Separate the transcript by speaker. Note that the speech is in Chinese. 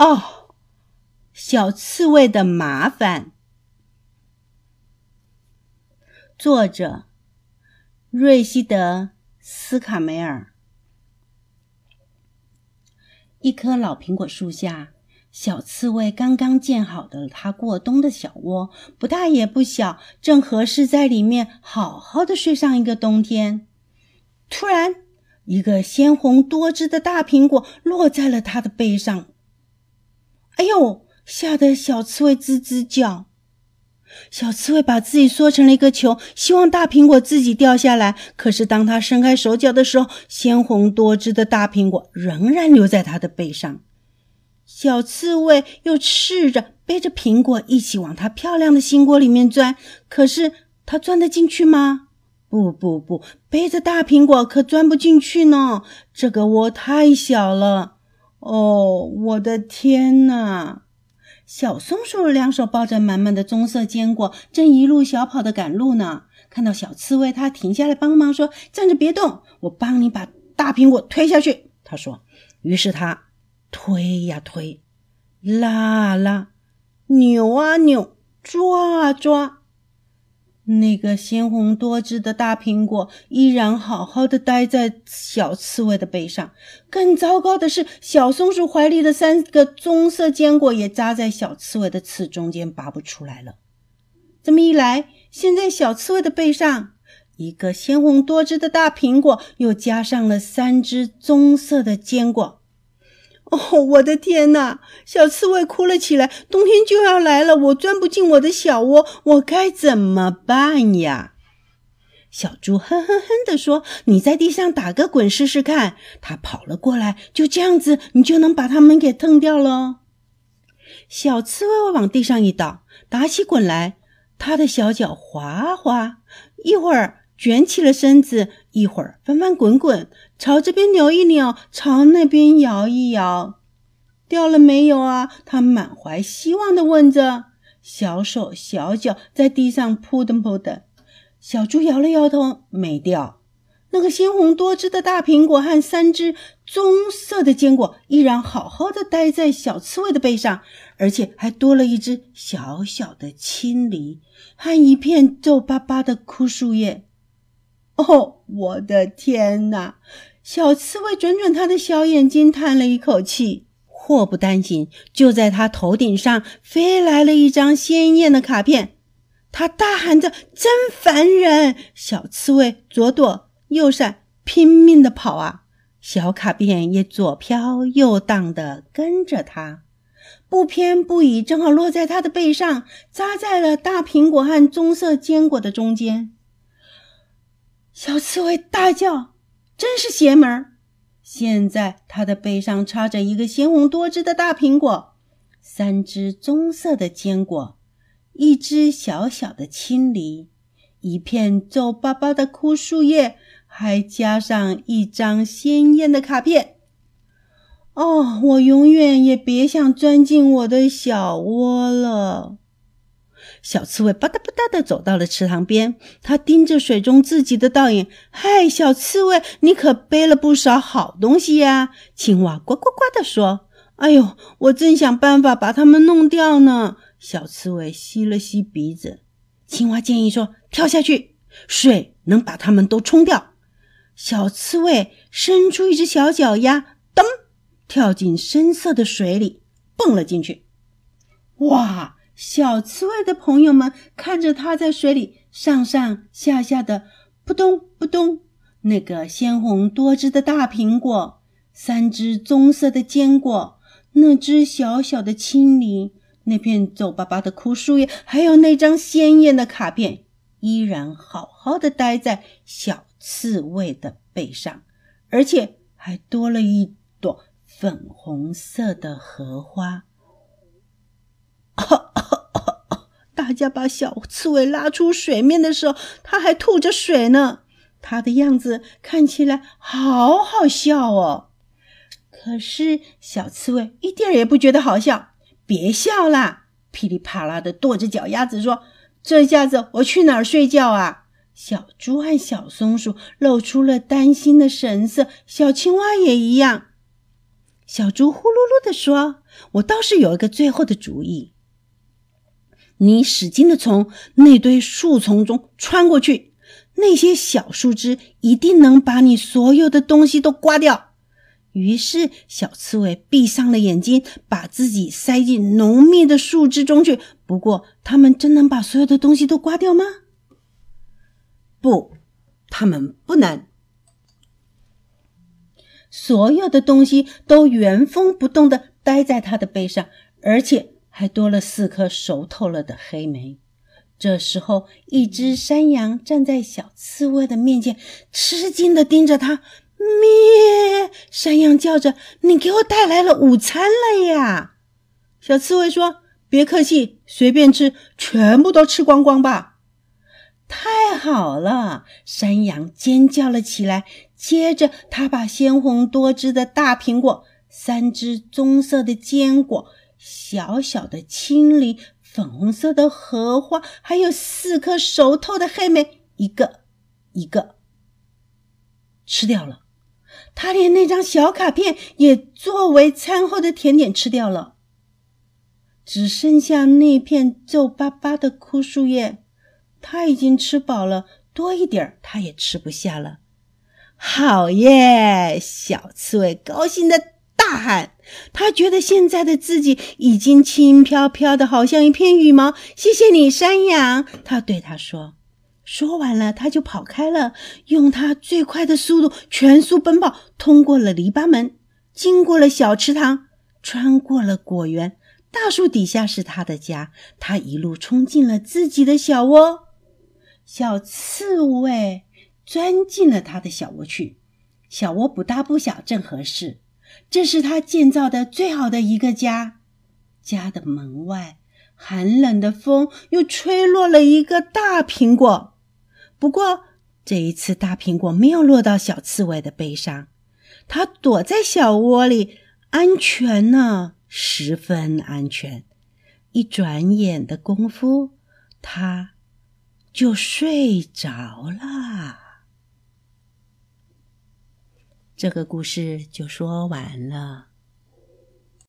Speaker 1: 哦，小刺猬的麻烦。作者：瑞西德·斯卡梅尔。一棵老苹果树下，小刺猬刚刚建好的它过冬的小窝，不大也不小，正合适在里面好好的睡上一个冬天。突然，一个鲜红多汁的大苹果落在了它的背上。哎呦！吓得小刺猬吱吱叫。小刺猬把自己缩成了一个球，希望大苹果自己掉下来。可是当它伸开手脚的时候，鲜红多汁的大苹果仍然留在它的背上。小刺猬又试着背着苹果一起往它漂亮的新锅里面钻，可是它钻得进去吗？不不不，背着大苹果可钻不进去呢。这个窝太小了。哦，我的天哪！小松鼠两手抱着满满的棕色坚果，正一路小跑的赶路呢。看到小刺猬，它停下来帮忙说：“站着别动，我帮你把大苹果推下去。”他说。于是他推呀推，拉啊拉，扭啊扭，抓啊抓。那个鲜红多汁的大苹果依然好好的待在小刺猬的背上。更糟糕的是，小松鼠怀里的三个棕色坚果也扎在小刺猬的刺中间，拔不出来了。这么一来，现在小刺猬的背上，一个鲜红多汁的大苹果又加上了三只棕色的坚果。哦，我的天哪！小刺猬哭了起来。冬天就要来了，我钻不进我的小窝，我该怎么办呀？小猪哼哼哼地说：“你在地上打个滚试试看。”它跑了过来，就这样子，你就能把它们给蹬掉了。小刺猬往地上一倒，打起滚来，它的小脚滑滑，一会儿。卷起了身子，一会儿翻翻滚滚，朝这边扭一扭，朝那边摇一摇，掉了没有啊？他满怀希望地问着。小手小脚在地上扑腾扑腾。小猪摇了摇头，没掉。那个鲜红多汁的大苹果和三只棕色的坚果依然好好的待在小刺猬的背上，而且还多了一只小小的青梨和一片皱巴巴的枯树叶。哦，我的天哪！小刺猬转转它的小眼睛，叹了一口气。祸不单行，就在它头顶上飞来了一张鲜艳的卡片。他大喊着：“真烦人！”小刺猬左躲右闪，拼命的跑啊。小卡片也左飘右荡的跟着他，不偏不倚，正好落在他的背上，扎在了大苹果和棕色坚果的中间。小刺猬大叫：“真是邪门！”现在它的背上插着一个鲜红多汁的大苹果，三只棕色的坚果，一只小小的青梨，一片皱巴巴的枯树叶，还加上一张鲜艳的卡片。哦，我永远也别想钻进我的小窝了。小刺猬吧嗒吧嗒地走到了池塘边，它盯着水中自己的倒影。嗨，小刺猬，你可背了不少好东西呀！青蛙呱呱呱地说：“哎呦，我正想办法把它们弄掉呢。”小刺猬吸了吸鼻子。青蛙建议说：“跳下去，水能把它们都冲掉。”小刺猬伸出一只小脚丫，噔，跳进深色的水里，蹦了进去。哇！小刺猬的朋友们看着它在水里上上下下的扑通扑通，那个鲜红多汁的大苹果，三只棕色的坚果，那只小小的青梨，那片皱巴巴的枯树叶，还有那张鲜艳的卡片，依然好好的待在小刺猬的背上，而且还多了一朵粉红色的荷花。大家把小刺猬拉出水面的时候，它还吐着水呢。它的样子看起来好好笑哦。可是小刺猬一点也不觉得好笑。别笑啦！噼里啪啦的跺着脚丫子说：“这下子我去哪儿睡觉啊？”小猪和小松鼠露出了担心的神色，小青蛙也一样。小猪呼噜噜地说：“我倒是有一个最后的主意。你使劲的从那堆树丛中穿过去，那些小树枝一定能把你所有的东西都刮掉。”于是，小刺猬闭上了眼睛，把自己塞进浓密的树枝中去。不过，它们真能把所有的东西都刮掉吗？不，它们不能。所有的东西都原封不动的待在它的背上，而且还多了四颗熟透了的黑莓。这时候，一只山羊站在小刺猬的面前，吃惊的盯着它。咩！山羊叫着：“你给我带来了午餐了呀！”小刺猬说：“别客气，随便吃，全部都吃光光吧。”太好了！山羊尖叫了起来。接着，他把鲜红多汁的大苹果、三只棕色的坚果、小小的青梨、粉红色的荷花，还有四颗熟透的黑莓，一个一个吃掉了。他连那张小卡片也作为餐后的甜点吃掉了，只剩下那片皱巴巴的枯树叶。他已经吃饱了，多一点他也吃不下了。好耶！小刺猬高兴的大喊：“他觉得现在的自己已经轻飘飘的，好像一片羽毛。”谢谢你，山羊，他对他说。说完了，他就跑开了，用他最快的速度全速奔跑，通过了篱笆门，经过了小池塘，穿过了果园。大树底下是他的家，他一路冲进了自己的小窝。小刺猬钻进了他的小窝去，小窝不大不小，正合适。这是他建造的最好的一个家。家的门外，寒冷的风又吹落了一个大苹果。不过这一次，大苹果没有落到小刺猬的背上，它躲在小窝里，安全呢，十分安全。一转眼的功夫，它就睡着了。这个故事就说完了。